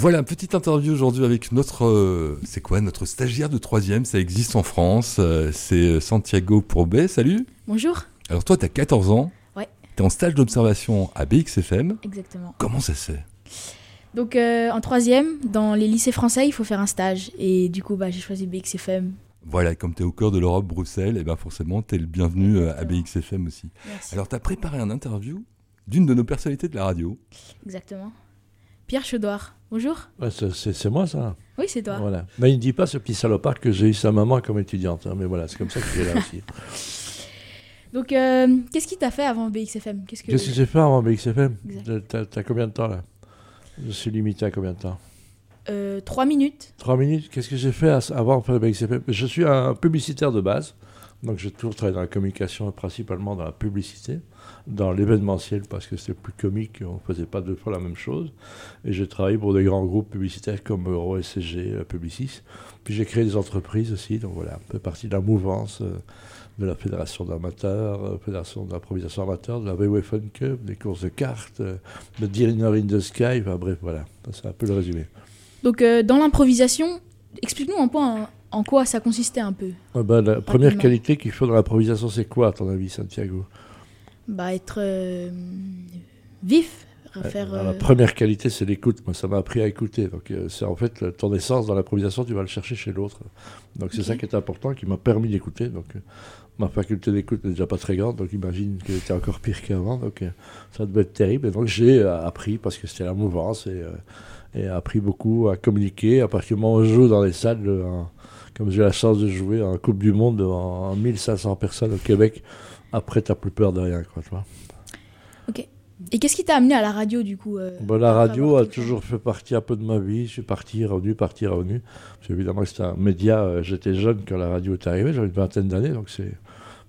Voilà, petite interview aujourd'hui avec notre, euh, c'est quoi, notre stagiaire de troisième, ça existe en France, euh, c'est Santiago Probet, salut Bonjour. Alors toi, tu as 14 ans, Ouais. tu es en stage d'observation à BXFM, Exactement. comment ça se fait? Donc euh, en troisième, dans les lycées français, il faut faire un stage. Et du coup, bah, j'ai choisi BXFM. Voilà, comme tu es au cœur de l'Europe, Bruxelles, et ben forcément, tu es le bienvenu euh, à. BXFM aussi. Merci. Alors tu as préparé un interview d'une de nos personnalités de la radio. Exactement. Pierre Chaudoir. Bonjour. Ouais, c'est- moi ça. Oui, c'est toi. Voilà. Mais il ne dit pas ce petit salopard que j'ai eu sa maman comme étudiante. hein, mais voilà, c'est comme ça que j'ai là aussi. Donc, euh, qu'est-ce qui t'a fait avant BXFM Qu'est-ce que... J'ai fait avant BXFM. T'as t'as combien de temps là? Je suis limité à combien de temps? Euh, Trois minutes. Trois minutes? Qu'est-ce que j'ai fait avant de faire BXFM Je suis un publicitaire de base. Donc j'ai toujours travaillé dans la communication, principalement dans la publicité, dans l'événementiel, parce que c'était plus comique, on ne faisait pas deux fois la même chose. Et j'ai travaillé pour des grands groupes publicitaires comme Euro SCG, euh, Publicis. Puis j'ai créé des entreprises aussi, donc voilà, un peu partie de la mouvance euh, de la Fédération d'amateurs, euh, Fédération d'improvisation amateur, de la VW Fun Cup, des courses de cartes, euh, de Dinner in the Sky, enfin bref, voilà, c'est un peu le résumé. Donc, euh, dans l'improvisation, explique-nous un peu en, en quoi ça consistait un peu. Ah ben, la première qualité qu'il faut dans l'improvisation, c'est quoi, à ton avis, Santiago? Bah, être euh, vif. Faire, Alors, La euh, première qualité, c'est l'écoute. Moi, ça m'a appris à écouter. Donc, euh, c'est en fait ton essence dans l'improvisation, tu vas le chercher chez l'autre. Donc, c'est ça qui est important, qui m'a permis d'écouter. Donc, euh, ma faculté d'écoute n'est déjà pas très grande, donc imagine qu'elle était encore pire qu'avant. Donc, ça devait être terrible. Et donc, j'ai appris, parce que c'était la mouvance, et, euh, et appris beaucoup à communiquer. À partir du moment où je joue dans les salles, euh, comme j'ai la chance de jouer en Coupe du Monde devant 1500 personnes au Québec, après, tu n'as plus peur de rien. Quoi, tu vois. Et qu'est-ce qui t'a amené à la radio, du coup euh, Bon, la radio a toujours fait partie un peu de ma vie. Je suis parti, revenu, parti, revenu. Parce qu'évidemment, c'était un média. euh, J'étais jeune quand la radio est arrivée. J'avais une vingtaine d'années. Donc, c'est.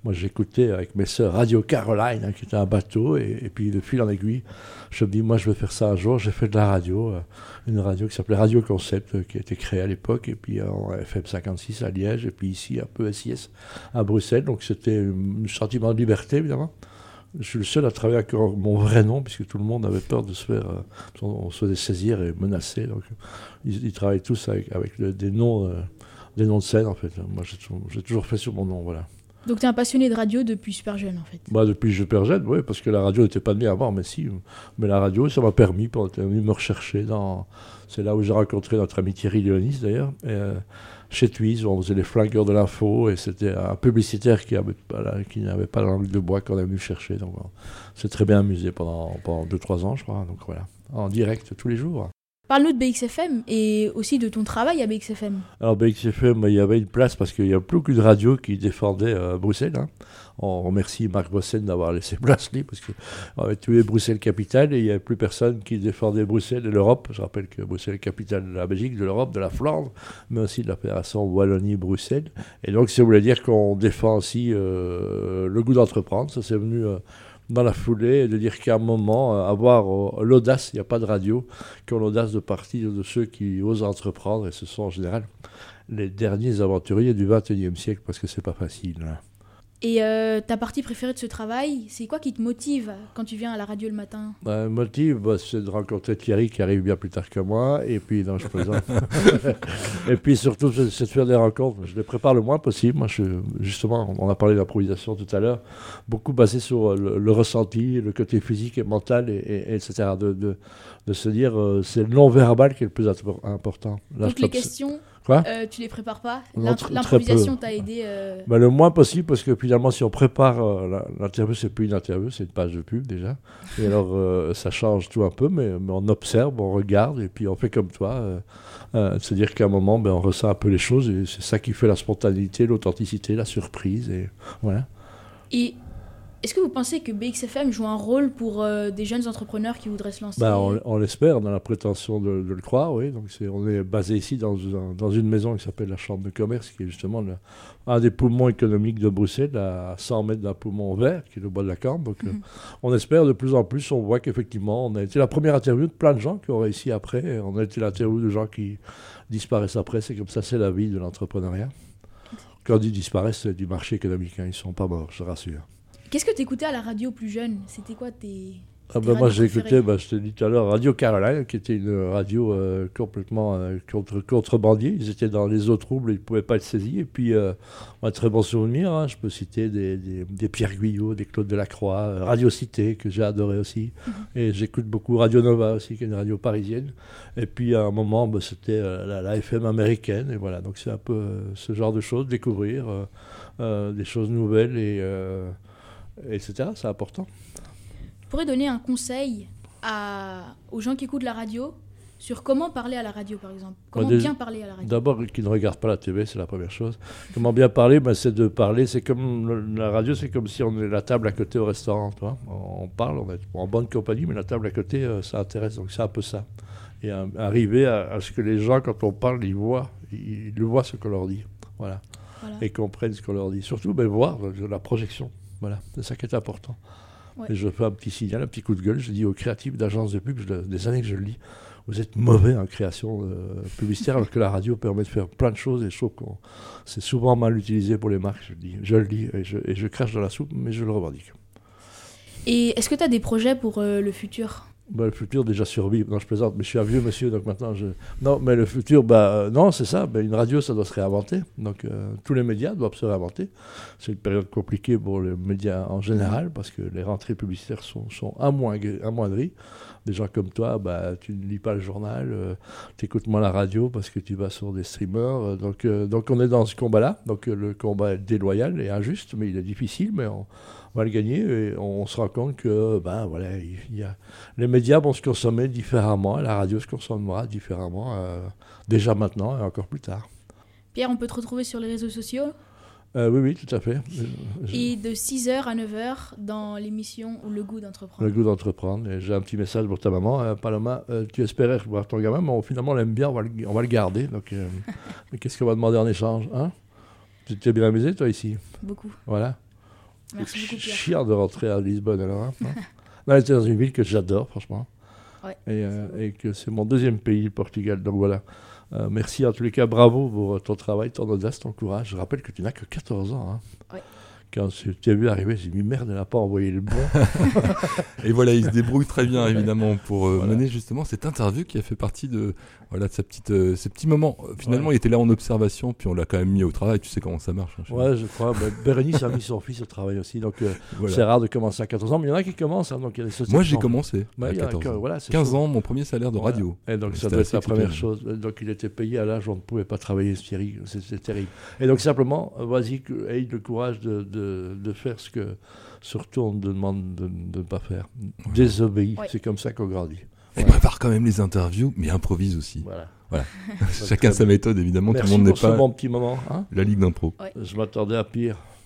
Moi, j'écoutais avec mes sœurs Radio Caroline, hein, qui était un bateau. Et, puis, de fil en aiguille, je me dis, moi, je vais faire ça un jour. J'ai fait de la radio. euh, une radio qui s'appelait Radio Concept, euh, qui a été créée à l'époque. Et puis, euh, en FM 56 à Liège. Et puis, ici, un peu SIS à Bruxelles. Donc, c'était un sentiment de liberté, évidemment. Je suis le seul à travailler avec mon vrai nom, puisque tout le monde avait peur de se faire. on, se faisait saisir et menacer. Donc, ils, ils travaillent tous avec, des, noms, des noms de scène, en fait. Moi, j'ai toujours fait sur mon nom, voilà. Donc, t'es un passionné de radio depuis super jeune, en fait. Bah, depuis suis jeune, oui, parce que la radio n'était pas née avant, mais si. Mais la radio, ça m'a permis, pour venu me rechercher dans. C'est là où j'ai rencontré notre ami Thierry Léonis, d'ailleurs. Euh, chez Twiz, on faisait les flingueurs de l'info, et c'était un publicitaire qui n'avait pas la langue de bois qu'on est venu chercher. Donc, on s'est très bien amusé pendant, pendant 2-3 ans, je crois. Donc voilà, en direct tous les jours. Parle-nous de BXFM et aussi de ton travail à BXFM. Alors BXFM, il y avait une place parce qu'il y a beaucoup de radios qui défendaient euh, Bruxelles. hein. On remercie Marc Bossen d'avoir laissé place libre parce qu'on avait tué Bruxelles capitale et il n'y avait plus personne qui défendait Bruxelles et l'Europe. Je rappelle que Bruxelles capitale de la Belgique, de l'Europe, de la Flandre, mais aussi de la Fédération Wallonie-Bruxelles. Et donc ça voulait dire qu'on défend aussi euh, le goût d'entreprendre. Ça c'est venu euh, dans la foulée de dire qu'à un moment, euh, avoir euh, l'audace, il n'y a pas de radio, qui ont l'audace de partir de ceux qui osent entreprendre et ce sont en général les derniers aventuriers du 21e siècle parce que c'est pas facile. Et euh, ta partie préférée de ce travail, c'est quoi qui te motive quand tu viens à la radio le matin? Un motif, bah, c'est de rencontrer Thierry qui arrive bien plus tard que moi, et puis, non, je plaisante. et puis surtout, c'est de faire des rencontres. Je les prépare le moins possible. Moi, je, justement, on a parlé d'improvisation tout à l'heure, beaucoup basé sur euh, le, le ressenti, le côté physique et mental, et, et- et etc. De, de, de se dire, euh, c'est le non-verbal qui est le plus impor- important. Là, Donc les questions, Quoi euh, tu les prépares pas L'improvisation t'a aidé euh, Bah, le moins possible, parce que finalement, si on prépare euh, l'interview, c'est plus une interview, c'est une page de pub déjà. Et alors, euh, ça change tout un peu, mais, mais on observe, on regarde, et puis on fait comme toi. euh, euh, C'est-à-dire qu'à un moment, ben, on ressent un peu les choses, et c'est ça qui fait la spontanéité, l'authenticité, la surprise, et voilà. Et est-ce que vous pensez que BXFM joue un rôle pour euh, des jeunes entrepreneurs qui voudraient se lancer? Bah, on, on l'espère, on a la prétention de, de le croire, oui. Donc on est basé ici dans, un- dans une maison qui s'appelle la Chambre de commerce, qui est justement le- un des poumons économiques de Bruxelles, à 100 mètres d'un poumon vert, qui est le bois de la Cambre. Donc euh, Mhm. on espère de plus en plus, on voit qu'effectivement, on a été la première interview de plein de gens qui ont réussi après. On a été l'interview de gens qui disparaissent après. C'est comme ça, c'est la vie de l'entrepreneuriat. Quand ils disparaissent, c'est du marché économique. hein. Ils ne sont pas morts, je rassure. Qu'est-ce que t'écoutais à la radio plus jeune? C'était quoi tes... Ah bah, moi écouté, bah, je t'ai dit tout à l'heure, Radio Caroline, qui était une radio euh, complètement euh, contre, contrebandier. Ils étaient dans les eaux troubles, ils ne pouvaient pas être saisis. Et puis, euh, un très bon souvenir, hein. je peux citer des, des, Pierre Guyot, des Claude Delacroix, Radio Cité, que j'ai adoré aussi. Mhm. Et j'écoute beaucoup Radio Nova aussi, qui est une radio parisienne. Et puis à un moment, bah, c'était la, FM américaine. Et voilà, donc c'est un peu ce genre de choses, découvrir des choses nouvelles, et, etc. C'est important pourrais donner un conseil à, aux gens qui écoutent la radio sur comment parler à la radio, par exemple Comment bien parler à la radio D'abord, qu'ils ne regardent pas la TV, c'est la première chose. Comment bien parler ben, C'est de parler, c'est comme la radio, c'est comme si on est la table à côté au restaurant. Toi. On parle, on est en bonne compagnie, mais la table à côté, euh, ça intéresse. Donc c'est un peu ça. Et arriver à, ce que les gens, quand on parle, ils voient, ils, voient ce qu'on leur dit. Voilà. Et comprennent ce qu'on leur dit. Surtout, ben, voir la projection. Voilà, c'est ça qui est important. Et je fais un petit signal, un petit coup de gueule. Je dis aux créatifs d'agences de pub, des années que je le lis, vous êtes mauvais en création euh, publicitaire alors que la radio permet de faire plein de choses et je trouve que c'est souvent mal utilisé pour les marques. Je le dis, je le dis et je, et je crache dans la soupe, mais je le revendique. Et est-ce que tu as des projets pour euh, le futur? Bah, le futur déjà survivre. Non, je plaisante, mais je suis un vieux monsieur, donc maintenant je. Non, mais le futur, bah, euh, non, c'est ça. Bah, une radio, ça doit se réinventer. Donc euh, tous les médias doivent se réinventer. C'est une période compliquée pour les médias en général parce que les rentrées publicitaires sont, sont amoindries. Des gens comme toi, bah, tu ne lis pas le journal, euh, tu écoutes moins la radio parce que tu vas sur des streamers. donc, donc on est dans ce combat-là. Donc le combat est déloyal et injuste, mais il est difficile, mais on on va le gagner. Et on se rend compte que ben, voilà, il y a, les médias vont se consommer différemment, la radio se consommera différemment, euh, déjà maintenant et encore plus tard. Pierre, on peut te retrouver sur les réseaux sociaux? Euh, oui, oui, tout à fait. Et de 6h à 9h dans l'émission Le goût d'entreprendre. Le goût d'entreprendre. J'ai un petit message pour ta maman. Euh, Paloma, tu espérais voir ton gamin, mais finalement on l'aime bien, on va le, on va le garder. Donc, mais qu'est-ce qu'on va demander en échange hein? Tu t'es bien amusé, toi, ici? Beaucoup. Voilà. Merci beaucoup, Pierre. Chiant de rentrer à Lisbonne alors. Hein, c'est dans une ville que j'adore, franchement. Euh, et, que c'est mon deuxième pays, le Portugal. Donc voilà. Euh, merci en tous les cas, bravo pour ton travail, ton audace, ton courage. Je rappelle que tu n'as que 14 ans. Hein quand tu as vu arriver, j'ai dit merde, elle n'a pas envoyé le bon. et voilà, il se débrouille très bien évidemment pour euh, mener justement cette interview qui a fait partie de voilà de sa petite, euh, ces petits moments. Finalement, il était là en observation, puis on l'a quand même mis au travail. Tu sais comment ça marche. Hein, ouais, je crois. Bah, Bérénice a mis son fils au travail aussi, donc euh, c'est rare de commencer à 14 ans, mais il y en a qui commencent. Hein, donc il y a des Moi, j'ai commencé à 14 ans. Voilà, 15 ans, mon premier salaire de radio. Et donc ça doit être la première chose. Donc il était payé à l'âge où on ne pouvait pas travailler, c'est terrible. Et donc simplement, vas-y, aie le courage de de, faire ce que surtout on te demande de, ne pas faire. Désobéis, c'est comme ça qu'on grandit. Elle prépare quand même les interviews, mais improvise aussi. Voilà. voilà. Chacun sa méthode, évidemment. tout le monde n'est pas. mon petit moment. Hein la Ligue d'impro. Je m'attendais à pire.